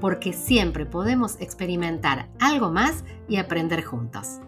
porque siempre podemos experimentar algo más y aprender juntos.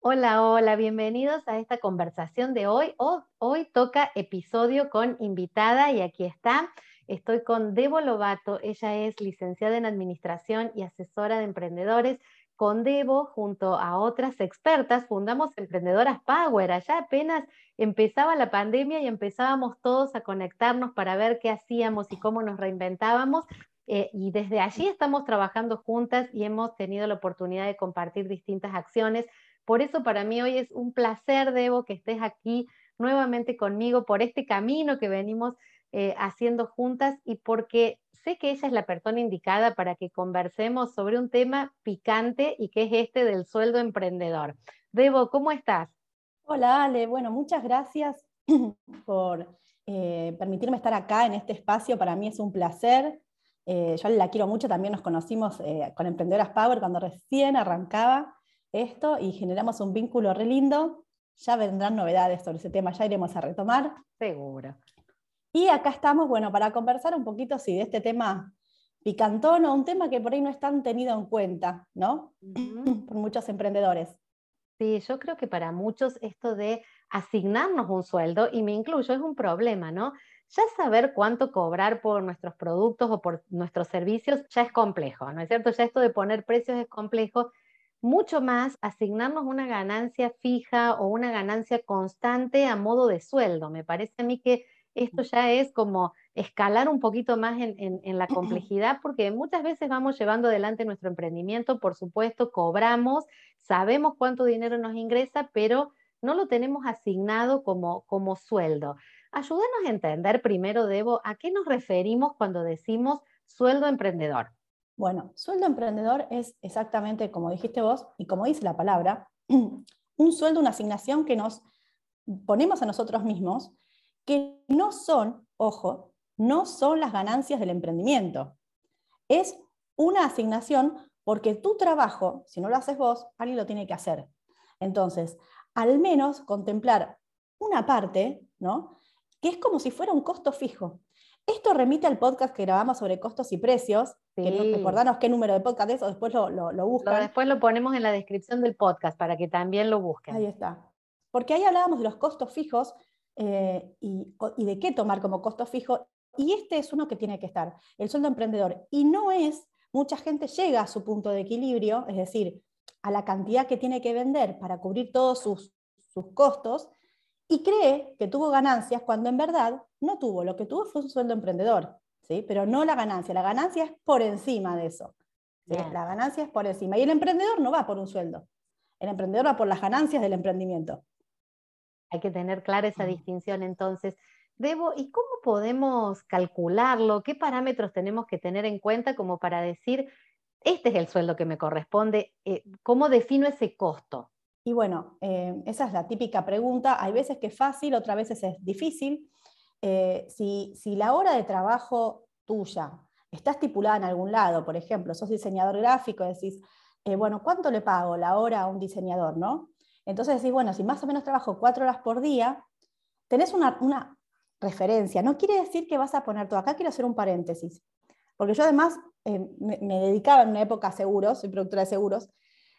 Hola, hola, bienvenidos a esta conversación de hoy. Hoy toca episodio con invitada y aquí está. Estoy con Debo Lobato, ella es licenciada en Administración y asesora de emprendedores. Con Debo, junto a otras expertas, fundamos Emprendedoras Power. Allá apenas empezaba la pandemia y empezábamos todos a conectarnos para ver qué hacíamos y cómo nos reinventábamos. Eh, y desde allí estamos trabajando juntas y hemos tenido la oportunidad de compartir distintas acciones por eso para mí hoy es un placer, Debo, que estés aquí nuevamente conmigo por este camino que venimos eh, haciendo juntas y porque sé que ella es la persona indicada para que conversemos sobre un tema picante y que es este del sueldo emprendedor. Debo, ¿cómo estás? Hola Ale, bueno, muchas gracias por eh, permitirme estar acá en este espacio. Para mí es un placer. Eh, yo la quiero mucho, también nos conocimos con Emprendedoras Power cuando recién arrancaba esto y generamos un vínculo re lindo. Ya vendrán novedades sobre ese tema, ya iremos a retomar. Seguro. Y acá estamos, bueno, para conversar un poquito, sí, de este tema picantón o un tema que por ahí no es tan tenido en cuenta, ¿no? Por muchos emprendedores. Sí, yo creo que para muchos esto de asignarnos un sueldo, y me incluyo, es un problema, ¿no? Ya saber cuánto cobrar por nuestros productos o por nuestros servicios ya es complejo, ¿no es cierto? Ya esto de poner precios es complejo mucho más asignarnos una ganancia fija o una ganancia constante a modo de sueldo. Me parece a mí que esto ya es como escalar un poquito más en, la complejidad, porque muchas veces vamos llevando adelante nuestro emprendimiento, por supuesto, cobramos, sabemos cuánto dinero nos ingresa, pero no lo tenemos asignado como, como sueldo. Ayúdanos a entender primero, Debo, a qué nos referimos cuando decimos sueldo emprendedor. Bueno, sueldo emprendedor es exactamente como dijiste vos y como dice la palabra, un sueldo, una asignación que nos ponemos a nosotros mismos, que no son, ojo, no son las ganancias del emprendimiento. Es una asignación porque tu trabajo, si no lo haces vos, alguien lo tiene que hacer. Entonces, al menos contemplar una parte, ¿no? Que es como si fuera un costo fijo. Esto remite al podcast que grabamos sobre costos y precios. Que recordanos qué número de podcast es o después lo, lo, buscan. después lo ponemos en la descripción del podcast para que también lo busquen. Ahí está. Porque ahí hablábamos de los costos fijos eh, y, y, de qué tomar como costo fijo. Y este es uno que tiene que estar, el sueldo emprendedor. Y no es, mucha gente llega a su punto de equilibrio, es decir, a la cantidad que tiene que vender para cubrir todos sus, sus costos, y cree que tuvo ganancias cuando en verdad no tuvo. Lo que tuvo fue un sueldo emprendedor, ¿sí? pero no la ganancia. La ganancia es por encima de eso. La ganancia es por encima. Y el emprendedor no va por un sueldo. El emprendedor va por las ganancias del emprendimiento. Hay que tener clara esa distinción entonces. Debo, ¿y cómo podemos calcularlo? ¿Qué parámetros tenemos que tener en cuenta como para decir, este es el sueldo que me corresponde? Eh, ¿Cómo defino ese costo? Y bueno, eh, esa es la típica pregunta. Hay veces que es fácil, otras veces es difícil. Eh, si, la hora de trabajo tuya está estipulada en algún lado, por ejemplo, sos diseñador gráfico, decís, eh, bueno, ¿cuánto le pago la hora a un diseñador? ¿no? Entonces decís, bueno, si más o menos trabajo cuatro horas por día, tenés una, una referencia. No quiere decir que vas a poner todo. Acá quiero hacer un paréntesis, porque yo además me, me, dedicaba en una época a seguros, soy productora de seguros,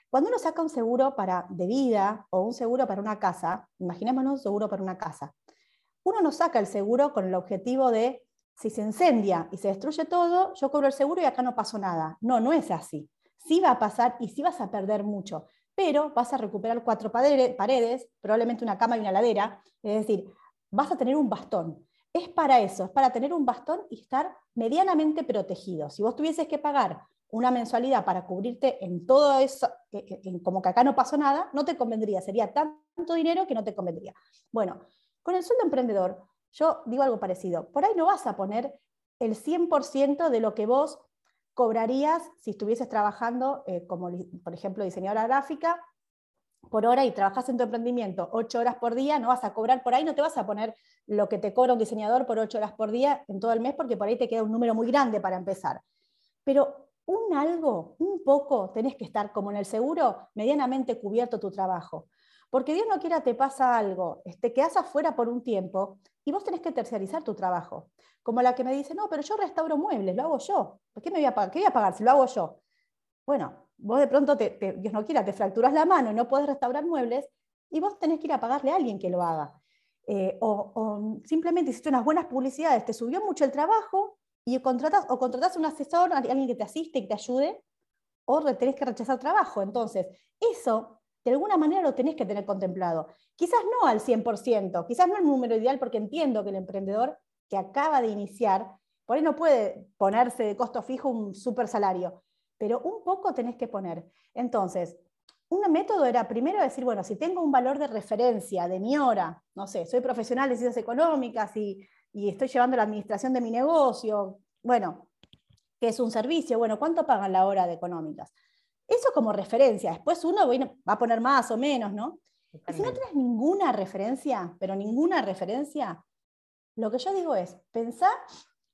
cuando uno saca un seguro para, de vida o un seguro para una casa, imaginémonos un seguro para una casa, uno no saca el seguro con el objetivo de, si se incendia y se destruye todo, yo cobro el seguro y acá no pasó nada. No, no es así. Sí va a pasar y sí vas a perder mucho, pero vas a recuperar cuatro paredes, probablemente una cama y una ladera, es decir, vas a tener un bastón. Es para eso, es para tener un bastón y estar medianamente protegido. Si vos tuvieses que pagar una mensualidad para cubrirte en todo eso, como que acá no pasó nada, no te convendría, sería tanto dinero que no te convendría. Bueno, con el sueldo emprendedor, yo digo algo parecido, por ahí no vas a poner el 100% de lo que vos cobrarías si estuvieses trabajando eh, como, por ejemplo, diseñadora gráfica por hora y trabajas en tu emprendimiento ocho horas por día, no vas a cobrar por ahí, no te vas a poner lo que te cobra un diseñador por ocho horas por día en todo el mes, porque por ahí te queda un número muy grande para empezar. Pero un algo, un poco, tenés que estar como en el seguro, medianamente cubierto tu trabajo. Porque Dios no quiera te pasa algo, te quedas afuera por un tiempo y vos tenés que terciarizar tu trabajo. Como la que me dice, no, pero yo restauro muebles, lo hago yo. ¿Por qué me voy a pagar? ¿Qué voy a pagar si lo hago yo? Bueno, vos de pronto, te, Dios no quiera, te fracturas la mano y no puedes restaurar muebles y vos tenés que ir a pagarle a alguien que lo haga. Eh, o, simplemente hiciste unas buenas publicidades, te subió mucho el trabajo y contratas, o contratás un asesor, alguien que te asiste y te ayude, o tenés que rechazar trabajo. Entonces, eso de alguna manera lo tenés que tener contemplado. Quizás no al 100%, quizás no el número ideal, porque entiendo que el emprendedor que acaba de iniciar, por ahí no puede ponerse de costo fijo un super salario, pero un poco tenés que poner. Entonces, un método era primero decir, bueno, si tengo un valor de referencia de mi hora, no sé, soy profesional de ciencias económicas y, y estoy llevando la administración de mi negocio, bueno, que es un servicio, bueno, ¿cuánto pagan la hora de económicas? Eso como referencia. Después uno va a poner más o menos, ¿no? Y si no tienes ninguna referencia, pero ninguna referencia, lo que yo digo es, pensá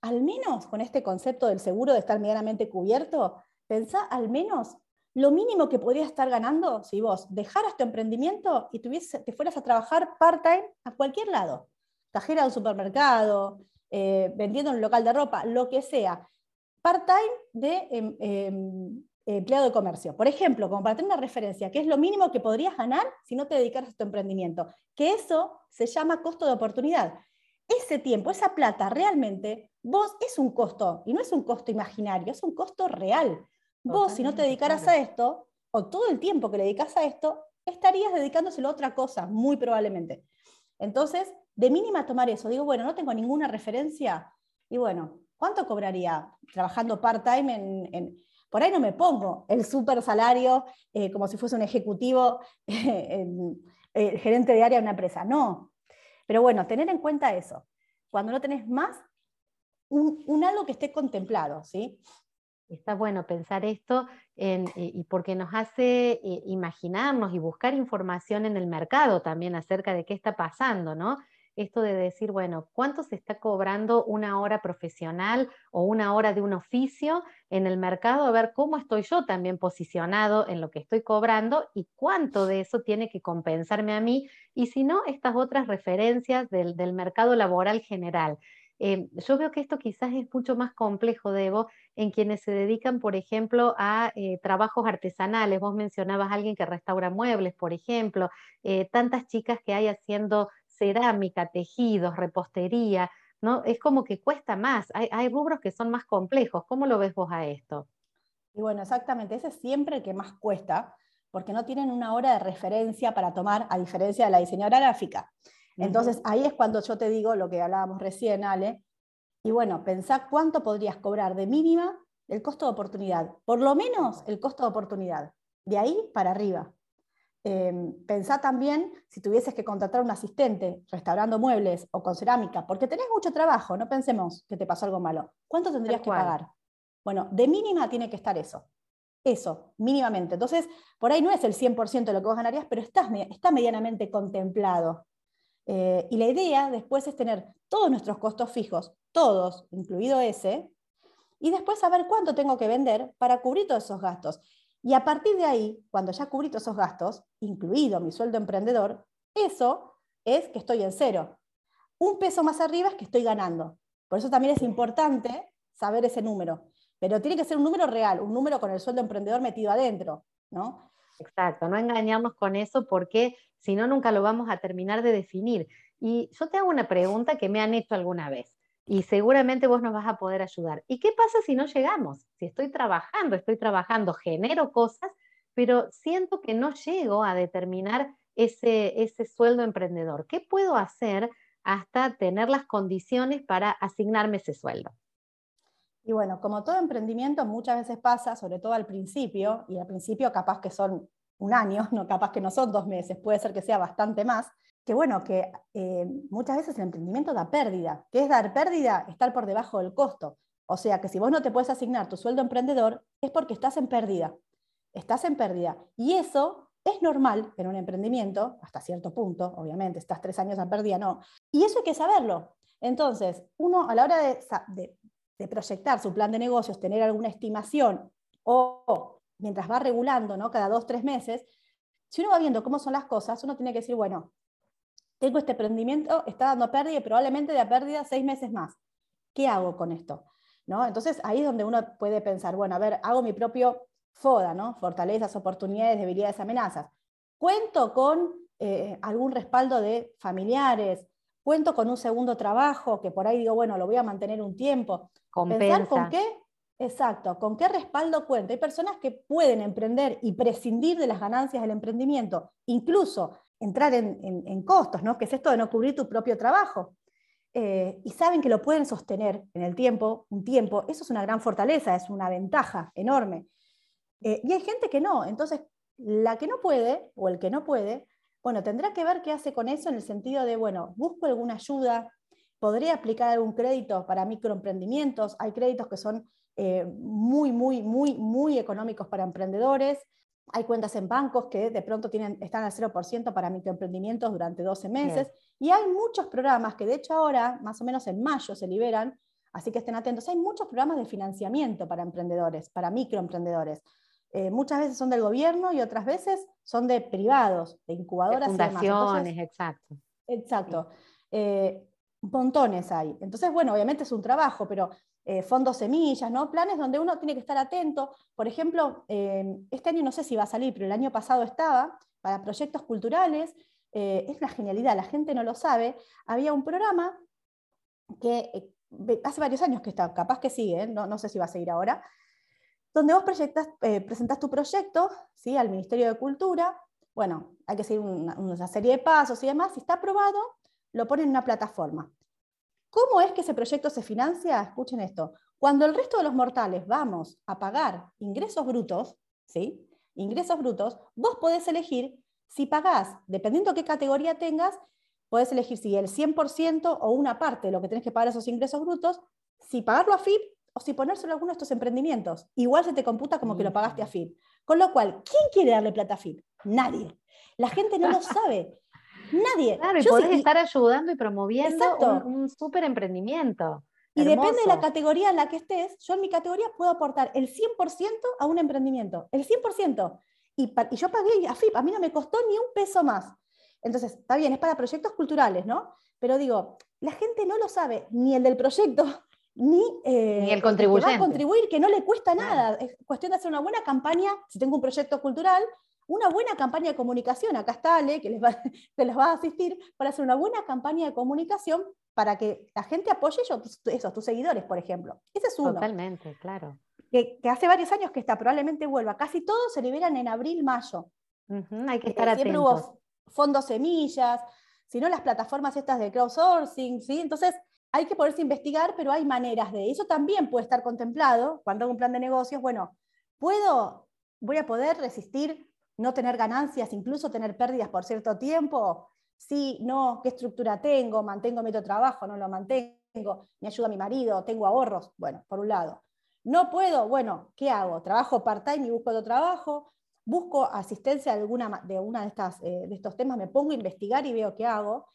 al menos con este concepto del seguro de estar medianamente cubierto, pensá al menos lo mínimo que podrías estar ganando si vos dejaras tu emprendimiento y te fueras a trabajar part-time a cualquier lado, cajera de un supermercado, eh, vendiendo en un local de ropa, lo que sea, part-time de em, em, empleado de comercio. Por ejemplo, como para tener una referencia, ¿qué es lo mínimo que podrías ganar si no te dedicaras a tu emprendimiento? Que eso se llama costo de oportunidad. Ese tiempo, esa plata, realmente, vos es un costo, y no es un costo imaginario, es un costo real. Vos, si no te dedicaras a esto, o todo el tiempo que le dedicas a esto, estarías dedicándoselo a otra cosa, muy probablemente. Entonces, de mínima tomar eso. Digo, bueno, no tengo ninguna referencia. Y bueno, ¿cuánto cobraría trabajando part-time en por ahí no me pongo el super salario eh, como si fuese un ejecutivo, eh, gerente de área de una empresa. No. Pero bueno, tener en cuenta eso. Cuando no tenés más, un, algo que esté contemplado, ¿sí? Está bueno pensar esto eh, y porque nos hace imaginarnos y buscar información en el mercado también acerca de qué está pasando, ¿no? Esto de decir, bueno, ¿cuánto se está cobrando una hora profesional o una hora de un oficio en el mercado? A ver cómo estoy yo también posicionado en lo que estoy cobrando y cuánto de eso tiene que compensarme a mí. Y si no, estas otras referencias del, mercado laboral general. Eh, yo veo que esto quizás es mucho más complejo, Debo, en quienes se dedican, por ejemplo, a eh, trabajos artesanales. Vos mencionabas a alguien que restaura muebles, por ejemplo, eh, tantas chicas que hay haciendo cerámica, tejidos, repostería, ¿no? Es como que cuesta más, hay, rubros que son más complejos. ¿Cómo lo ves vos a esto? Y bueno, exactamente, ese es siempre el que más cuesta, porque no tienen una hora de referencia para tomar, a diferencia de la diseñadora gráfica. Entonces, ahí es cuando yo te digo lo que hablábamos recién, Ale, y bueno, pensá cuánto podrías cobrar de mínima el costo de oportunidad, por lo menos el costo de oportunidad, de ahí para arriba. Eh, pensá también si tuvieses que contratar un asistente restaurando muebles o con cerámica, porque tenés mucho trabajo, no pensemos que te pasó algo malo. ¿Cuánto tendrías que pagar? Bueno, de mínima tiene que estar eso. Eso, mínimamente. Entonces, por ahí no es el 100% de lo que vos ganarías, pero está, está medianamente contemplado. Eh, y la idea después es tener todos nuestros costos fijos, todos, incluido ese, y después saber cuánto tengo que vender para cubrir todos esos gastos. Y a partir de ahí, cuando ya cubrí todos esos gastos, incluido mi sueldo emprendedor, eso es que estoy en cero. Un peso más arriba es que estoy ganando. Por eso también es importante saber ese número. Pero tiene que ser un número real, un número con el sueldo emprendedor metido adentro, ¿no? Exacto, no engañarnos con eso porque si no, nunca lo vamos a terminar de definir. Y yo te hago una pregunta que me han hecho alguna vez y seguramente vos nos vas a poder ayudar. ¿Y qué pasa si no llegamos? Si estoy trabajando, estoy trabajando, genero cosas, pero siento que no llego a determinar ese, ese sueldo emprendedor. ¿Qué puedo hacer hasta tener las condiciones para asignarme ese sueldo? Y bueno, como todo emprendimiento muchas veces pasa, sobre todo al principio, y al principio capaz que son un año, no capaz que no son dos meses, puede ser que sea bastante más, que bueno, que eh, muchas veces el emprendimiento da pérdida. ¿Qué es dar pérdida? Estar por debajo del costo. O sea que si vos no te puedes asignar tu sueldo emprendedor, es porque estás en pérdida. Estás en pérdida. Y eso es normal en un emprendimiento, hasta cierto punto, obviamente, estás tres años en pérdida, no. Y eso hay que saberlo. Entonces, uno a la hora de, de proyectar su plan de negocios, tener alguna estimación o mientras va regulando, ¿no? Cada dos, tres meses, si uno va viendo cómo son las cosas, uno tiene que decir, bueno, tengo este emprendimiento, está dando pérdida y probablemente de pérdida seis meses más. ¿Qué hago con esto? ¿No? Entonces ahí es donde uno puede pensar, bueno, a ver, hago mi propio FODA, ¿no? Fortalezas, oportunidades, debilidades, amenazas. Cuento con eh, algún respaldo de familiares, cuento con un segundo trabajo que por ahí digo, bueno, lo voy a mantener un tiempo. Pensar con qué, exacto, con qué respaldo cuento. Hay personas que pueden emprender y prescindir de las ganancias del emprendimiento, incluso entrar en, costos, ¿no? que es esto de no cubrir tu propio trabajo. Eh, y saben que lo pueden sostener en el tiempo, un tiempo, eso es una gran fortaleza, es una ventaja enorme. Eh, y hay gente que no, entonces la que no puede o el que no puede, bueno, tendrá que ver qué hace con eso en el sentido de, bueno, busco alguna ayuda, podría aplicar algún crédito para microemprendimientos, hay créditos que son eh, muy, muy, muy, muy económicos para emprendedores, hay cuentas en bancos que de pronto tienen, están al 0% para microemprendimientos durante 12 meses, y hay muchos programas que de hecho ahora, más o menos en mayo, se liberan, así que estén atentos, hay muchos programas de financiamiento para emprendedores, para microemprendedores. Eh, muchas veces son del gobierno y otras veces son de privados, de incubadoras. fundaciones, exacto. Exacto. Eh, montones hay. Entonces, bueno, obviamente es un trabajo, pero eh, fondos semillas, ¿no? Planes donde uno tiene que estar atento. Por ejemplo, este año no sé si va a salir, pero el año pasado estaba para proyectos culturales. es una genialidad, la gente no lo sabe. Había un programa que hace varios años que está, capaz que sigue, no, no sé si va a seguir ahora, donde vos proyectas, eh, presentás tu proyecto al Ministerio de Cultura. Bueno, hay que seguir una, serie de pasos y demás. Si está aprobado, lo ponen en una plataforma. ¿Cómo es que ese proyecto se financia? Escuchen esto. Cuando el resto de los mortales vamos a pagar ingresos brutos, ¿sí? ingresos brutos, vos podés elegir si pagás, dependiendo qué categoría tengas, podés elegir si el 100% o una parte de lo que tenés que pagar esos ingresos brutos, si pagarlo a FIP o si ponérselo a alguno de estos emprendimientos. Igual se te computa como que lo pagaste a FIP. Con lo cual, ¿quién quiere darle plata a FIP? Nadie. La gente no lo sabe. Nadie. Claro, y podés estar ayudando y promoviendo un, un súper emprendimiento. Y depende de la categoría en la que estés, yo en mi categoría puedo aportar el 100% a un emprendimiento, el 100%. Y, y, yo pagué a FIP, a mí no me costó ni un peso más. Entonces, está bien, es para proyectos culturales, ¿no? Pero digo, la gente no lo sabe, ni el del proyecto, ni, eh, el contribuyente. Que va a contribuir, que no le cuesta nada. Es cuestión de hacer una buena campaña, si tengo un proyecto cultural, una buena campaña de comunicación. Acá está Ale, que les, va, que les va a asistir, para hacer una buena campaña de comunicación para que la gente apoye esos, tus seguidores, por ejemplo. Ese es uno. Totalmente, claro. Que, hace varios años que está, probablemente vuelva. Casi todos se liberan en abril, mayo. hay que estar atentos. Siempre hubo fondos semillas, si no las plataformas estas de crowdsourcing, ¿sí? Entonces, hay que poderse investigar, pero hay maneras de eso también puede estar contemplado cuando hago un plan de negocios. Bueno, puedo, voy a poder resistir no tener ganancias, incluso tener pérdidas por cierto tiempo. Sí, no, qué estructura tengo, mantengo mi otro trabajo, no lo mantengo, me ayuda mi marido, tengo ahorros. Bueno, por un lado. No puedo, bueno, ¿qué hago? Trabajo part-time y busco otro trabajo, busco asistencia de alguna de una de, eh, de estos temas, me pongo a investigar y veo qué hago.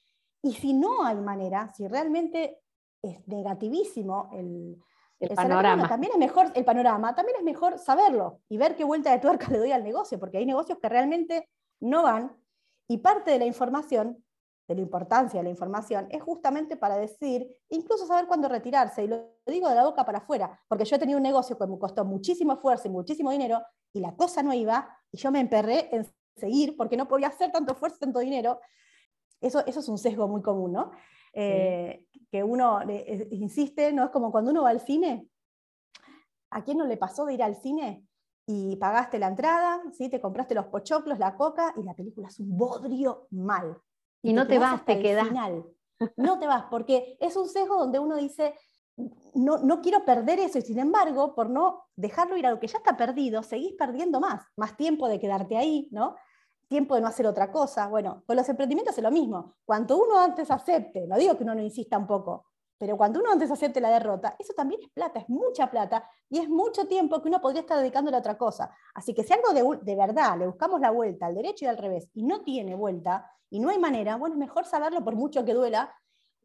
Y si no hay manera, si realmente es negativísimo el, panorama. también es mejor, el panorama, también es mejor saberlo y ver qué vuelta de tuerca le doy al negocio, porque hay negocios que realmente no van y parte de la información, de la importancia de la información, es justamente para decir, incluso saber cuándo retirarse, y lo digo de la boca para afuera, porque yo he tenido un negocio que me costó muchísimo esfuerzo y muchísimo dinero, y la cosa no iba, y yo me emperré en seguir porque no podía hacer tanto esfuerzo, tanto dinero. Eso, eso es un sesgo muy común, ¿no? Eh, que uno insiste, ¿no? Es como cuando uno va al cine. ¿A quién no le pasó de ir al cine y pagaste la entrada, ¿sí? te compraste los pochoclos, la coca y la película es un bodrio mal? Y, no te, vas, te quedas. Final. No te vas, porque es un sesgo donde uno dice, no, no, quiero perder eso, y sin embargo, por no dejarlo ir a lo que ya está perdido, seguís perdiendo más, más tiempo de quedarte ahí, ¿no? Tiempo de no hacer otra cosa. Bueno, con los emprendimientos es lo mismo. Cuanto uno antes acepte, no digo que uno no insista un poco, Pero cuando uno antes acepte la derrota, eso también es plata, es mucha plata y es mucho tiempo que uno podría estar dedicándole a otra cosa. Así que si algo de, de, verdad le buscamos la vuelta al derecho y al revés y no tiene vuelta y no hay manera, bueno, es mejor saberlo por mucho que duela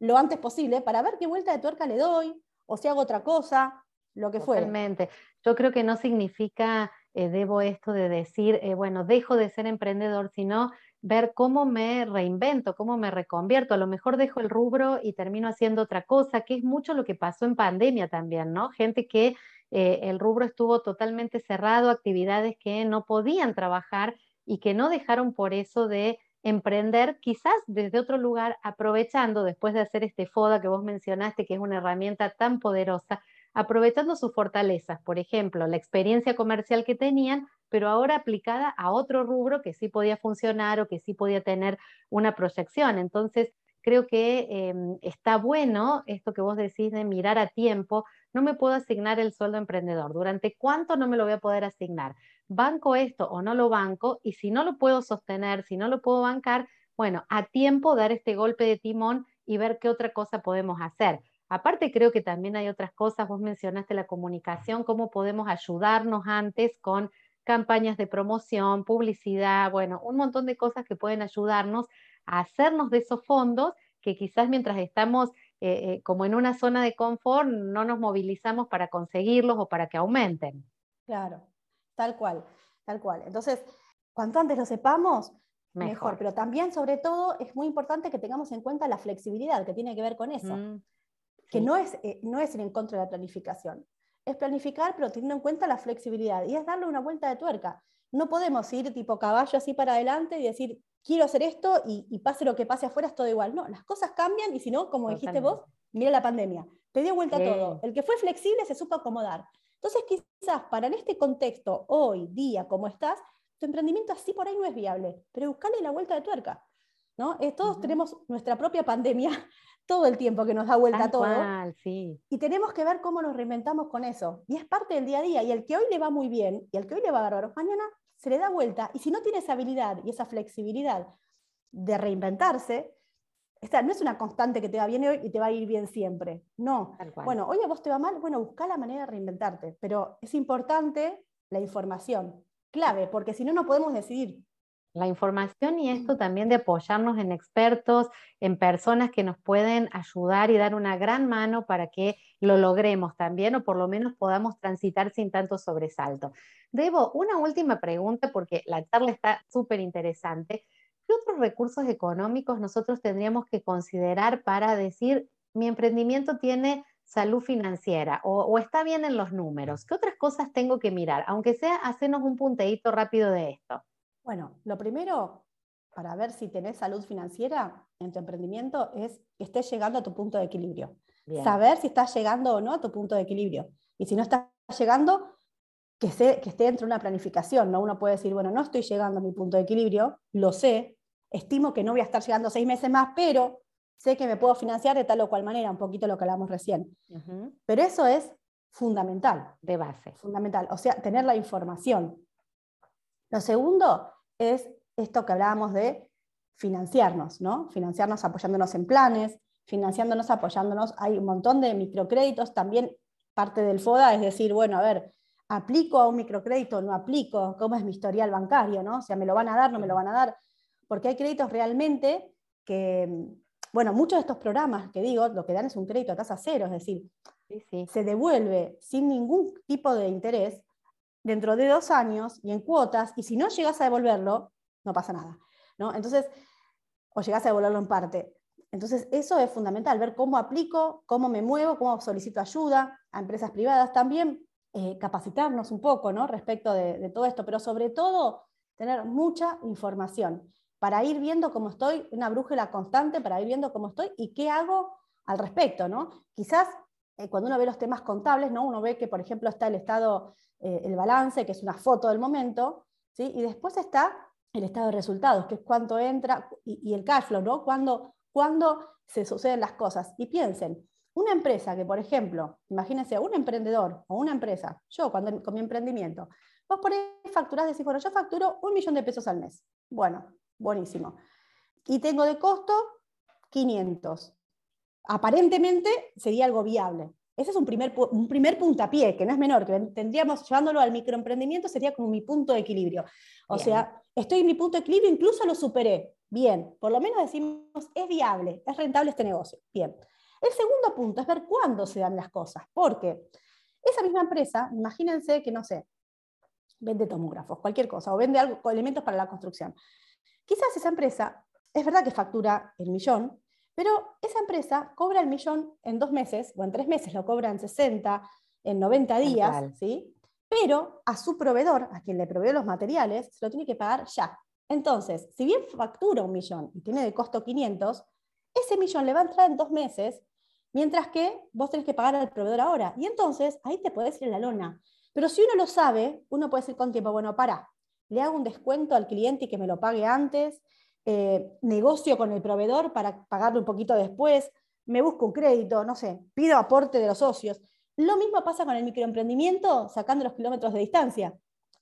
lo antes posible para ver qué vuelta de tuerca le doy o si hago otra cosa, lo que fuera. Totalmente. Yo creo que no significa, eh, debo esto de decir, eh, bueno, dejo de ser emprendedor, sino ver cómo me reinvento, cómo me reconvierto. A lo mejor dejo el rubro y termino haciendo otra cosa, que es mucho lo que pasó en pandemia también, ¿no? Gente que eh, el rubro estuvo totalmente cerrado, actividades que no podían trabajar y que no dejaron por eso de emprender quizás desde otro lugar, aprovechando después de hacer este FODA que vos mencionaste, que es una herramienta tan poderosa, aprovechando sus fortalezas, por ejemplo, la experiencia comercial que tenían, pero ahora aplicada a otro rubro que sí podía funcionar o que sí podía tener una proyección. Entonces, creo que em, está bueno esto que vos decís de mirar a tiempo. No me puedo asignar el sueldo emprendedor. ¿Durante cuánto no me lo voy a poder asignar? ¿Banco esto o no lo banco? Y si no lo puedo sostener, si no lo puedo bancar, bueno, a tiempo dar este golpe de timón y ver qué otra cosa podemos hacer. Aparte, creo que también hay otras cosas, vos mencionaste la comunicación, cómo podemos ayudarnos antes con campañas de promoción, publicidad, bueno, un montón de cosas que pueden ayudarnos a hacernos de esos fondos que quizás mientras estamos eh, eh, como en una zona de confort no nos movilizamos para conseguirlos o para que aumenten. Claro, tal cual, tal cual. Entonces, cuanto antes lo sepamos, mejor. Pero también, sobre todo, es muy importante que tengamos en cuenta la flexibilidad que tiene que ver con eso. Mm que no es, eh, no es ir en contra de la planificación. Es planificar, pero teniendo en cuenta la flexibilidad y es darle una vuelta de tuerca. No podemos ir tipo caballo así para adelante y decir, quiero hacer esto y, pase lo que pase afuera, es todo igual. No, las cosas cambian y si no, como dijiste vos, mira la pandemia, te dio vuelta todo. El que fue flexible se supo acomodar. Entonces, quizás para en este contexto, hoy, día, como estás, tu emprendimiento así por ahí no es viable, pero buscale la vuelta de tuerca. ¿no? Eh, todos tenemos nuestra propia pandemia todo el tiempo que nos da vuelta todo. Y tenemos que ver cómo nos reinventamos con eso. Y es parte del día a día. Y el que hoy le va muy bien y el que hoy le va bárbaro, mañana se le da vuelta. Y si no tiene esa habilidad y esa flexibilidad de reinventarse, esta no es una constante que te va bien hoy y te va a ir bien siempre. No. Bueno, hoy a vos te va mal, bueno, busca la manera de reinventarte. Pero es importante la información, clave, porque si no, no podemos decidir la información y esto también de apoyarnos en expertos, en personas que nos pueden ayudar y dar una gran mano para que lo logremos también o por lo menos podamos transitar sin tanto sobresalto. Debo, una última pregunta porque la charla está súper interesante. ¿Qué otros recursos económicos nosotros tendríamos que considerar para decir mi emprendimiento tiene salud financiera o, o está bien en los números? ¿Qué otras cosas tengo que mirar? Aunque sea, hacernos un punteíto rápido de esto. Bueno, lo primero para ver si tenés salud financiera en tu emprendimiento es que estés llegando a tu punto de equilibrio. Saber si estás llegando o no a tu punto de equilibrio. Y si no estás llegando, que, que esté dentro de una planificación. ¿no? Uno puede decir, bueno, no estoy llegando a mi punto de equilibrio, lo sé, estimo que no voy a estar llegando seis meses más, pero sé que me puedo financiar de tal o cual manera, un poquito lo que hablamos recién. Pero eso es fundamental. De base. Fundamental. O sea, tener la información. Lo segundo es esto que hablábamos de financiarnos, ¿no? Financiarnos apoyándonos en planes, financiándonos apoyándonos. Hay un montón de microcréditos, también parte del FODA es decir, bueno, a ver, ¿aplico a un microcrédito no aplico? ¿Cómo es mi historial bancario? ¿no? O sea, ¿me lo van a dar, no me lo van a dar? Porque hay créditos realmente que, bueno, muchos de estos programas que digo, lo que dan es un crédito a tasa cero, es decir, se devuelve sin ningún tipo de interés dentro de dos años y en cuotas, y si no llegas a devolverlo, no pasa nada. ¿no? Entonces, o llegas a devolverlo en parte. Entonces, eso es fundamental, ver cómo aplico, cómo me muevo, cómo solicito ayuda a empresas privadas, también eh, capacitarnos un poco ¿no? respecto de, de, todo esto, pero sobre todo tener mucha información para ir viendo cómo estoy, una brújula constante para ir viendo cómo estoy y qué hago al respecto. ¿no? Quizás cuando uno ve los temas contables, ¿no? uno ve que, por ejemplo, está el estado, eh, el balance, que es una foto del momento, ¿sí? y después está el estado de resultados, que es cuánto entra, y, el cash flow, ¿no? Cuando, cuando se suceden las cosas. Y piensen, una empresa que, por ejemplo, imagínense, un emprendedor o una empresa, yo cuando, con mi emprendimiento, vos por ahí facturás, decís, bueno, yo facturo un millón de pesos al mes. Bueno, buenísimo. Y tengo de costo 500. Aparentemente sería algo viable. Ese es un primer, un primer puntapié, que no es menor, que tendríamos, llevándolo al microemprendimiento, sería como mi punto de equilibrio. O sea, estoy en mi punto de equilibrio, incluso lo superé. Bien, por lo menos decimos, es viable, es rentable este negocio. Bien. El segundo punto es ver cuándo se dan las cosas, porque esa misma empresa, imagínense que, no sé, vende tomógrafos, cualquier cosa, o vende algo, elementos para la construcción. Quizás esa empresa, es verdad que factura el millón, pero esa empresa cobra el millón en dos meses, o en tres meses, lo cobra en 60, en 90 días, ¿sí? pero a su proveedor, a quien le provee los materiales, se lo tiene que pagar ya. Entonces, si bien factura un millón y tiene de costo 500, ese millón le va a entrar en dos meses, mientras que vos tenés que pagar al proveedor ahora. Y entonces, ahí te podés ir en la lona. Pero si uno lo sabe, uno puede decir con tiempo, bueno, para, le hago un descuento al cliente y que me lo pague antes, eh, negocio con el proveedor para pagarle un poquito después, me busco un crédito, no sé, pido aporte de los socios. Lo mismo pasa con el microemprendimiento sacando los kilómetros de distancia.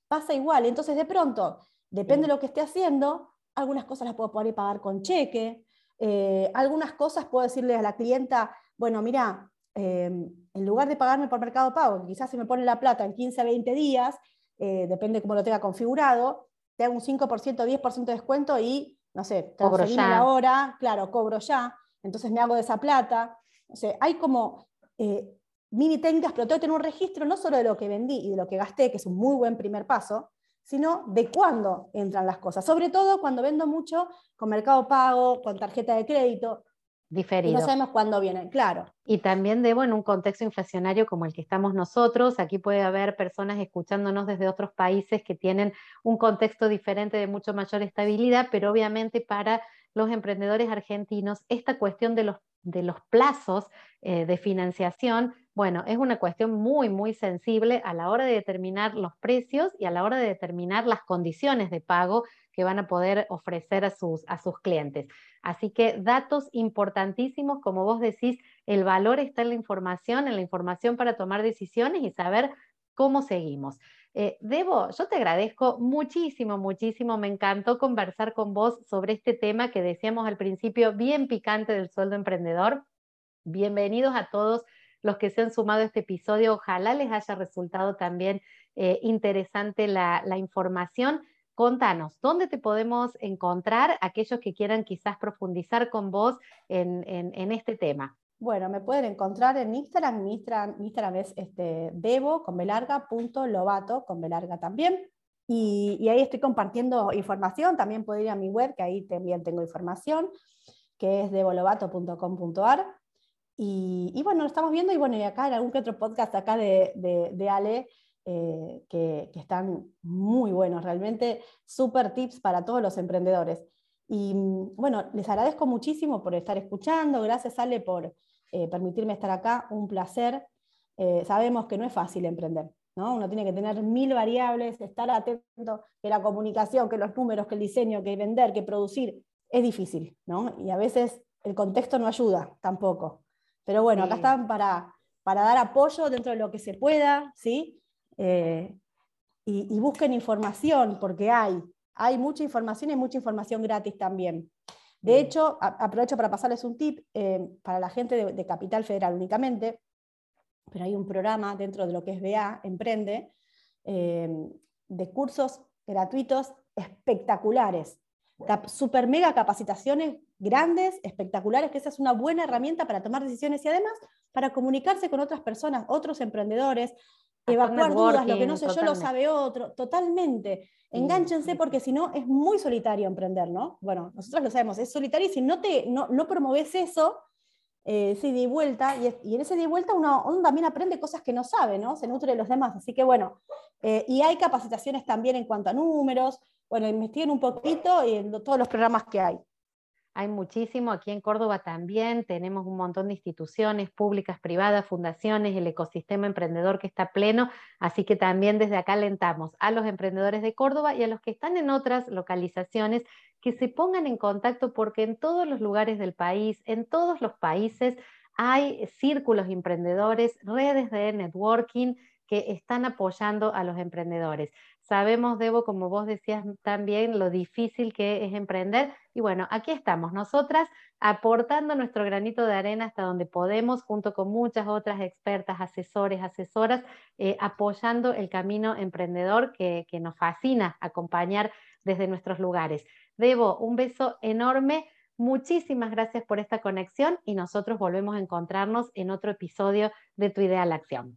Pasa igual. Entonces, de pronto, depende de lo que esté haciendo, algunas cosas las puedo poder pagar con cheque, eh, algunas cosas puedo decirle a la clienta, bueno, mira, eh, en lugar de pagarme por mercado pago, quizás se me pone la plata en 15 a 20 días, depende cómo lo tenga configurado, te hago un 5%, 10% de descuento y no sé, cobro ya. la hora, claro, cobro ya, entonces me hago de esa plata. O sea, hay como eh, mini técnicas, pero tengo que tener un registro no solo de lo que vendí y de lo que gasté, que es un muy buen primer paso, sino de cuándo entran las cosas. Sobre todo cuando vendo mucho con mercado pago, con tarjeta de crédito, diferido. no sabemos cuándo vienen, claro. Y también debo en un contexto inflacionario como el que estamos nosotros, aquí puede haber personas escuchándonos desde otros países que tienen un contexto diferente de mucho mayor estabilidad, pero obviamente para los emprendedores argentinos esta cuestión de los, de los plazos eh, de financiación, bueno, es una cuestión muy, muy sensible a la hora de determinar los precios y a la hora de determinar las condiciones de pago que van a poder ofrecer a sus, a sus clientes. Así que datos importantísimos, como vos decís, el valor está en la información, en la información para tomar decisiones y saber cómo seguimos. Eh, Debo, yo te agradezco muchísimo, muchísimo. Me encantó conversar con vos sobre este tema que decíamos al principio, bien picante del sueldo emprendedor. Bienvenidos a todos los que se han sumado a este episodio. Ojalá les haya resultado también eh, interesante la, la información. Contanos, ¿dónde te podemos encontrar aquellos que quieran quizás profundizar con vos en, este tema? Bueno, me pueden encontrar en Instagram, mi Instagram, es este, debo con belarga, punto, lobato con belarga también. Y, ahí estoy compartiendo información, también pueden ir a mi web, que ahí también tengo información, que es debolobato.com.ar. Y, y, bueno, lo estamos viendo, y bueno, y acá en algún que otro podcast acá de, de, de Ale, eh, que, están muy buenos, realmente súper tips para todos los emprendedores. Y mm, bueno, les agradezco muchísimo por estar escuchando, gracias Ale por eh, permitirme estar acá, un placer. Eh, sabemos que no es fácil emprender, ¿no? Uno tiene que tener mil variables, estar atento, que la comunicación, que los números, que el diseño, que vender, que producir, es difícil, ¿no? Y a veces el contexto no ayuda tampoco. Pero bueno, acá están para, para dar apoyo dentro de lo que se pueda, ¿sí? Eh, y, busquen información, porque hay, hay mucha información y mucha información gratis también. De hecho, aprovecho para pasarles un tip eh, para la gente de, Capital Federal únicamente, pero hay un programa dentro de lo que es BA, Emprende, eh, de cursos gratuitos espectaculares, super mega capacitaciones grandes, espectaculares, que esa es una buena herramienta para tomar decisiones y además para comunicarse con otras personas, otros emprendedores, evacuar dudas, lo que no sé yo lo sabe otro, totalmente. Enganchense porque si no es muy solitario emprender, ¿no? Bueno, nosotros lo sabemos, es solitario y si no, te, no, no promoves eso, eh, ese ida y vuelta, y, en ese ida y vuelta uno, también aprende cosas que no sabe, ¿no? Se nutre de los demás, así que bueno, eh, y hay capacitaciones también en cuanto a números, bueno, investiguen un poquito en todos los programas que hay. Hay muchísimo, aquí en Córdoba también tenemos un montón de instituciones públicas, privadas, fundaciones, el ecosistema emprendedor que está pleno, así que también desde acá alentamos a los emprendedores de Córdoba y a los que están en otras localizaciones que se pongan en contacto porque en todos los lugares del país, en todos los países, hay círculos emprendedores, redes de networking que están apoyando a los emprendedores. Sabemos, Debo, como vos decías también, lo difícil que es emprender. Y bueno, aquí estamos, nosotras aportando nuestro granito de arena hasta donde podemos, junto con muchas otras expertas, asesores, asesoras, eh, apoyando el camino emprendedor que, que nos fascina acompañar desde nuestros lugares. Debo, un beso enorme. Muchísimas gracias por esta conexión y nosotros volvemos a encontrarnos en otro episodio de Tu Idea a la Acción.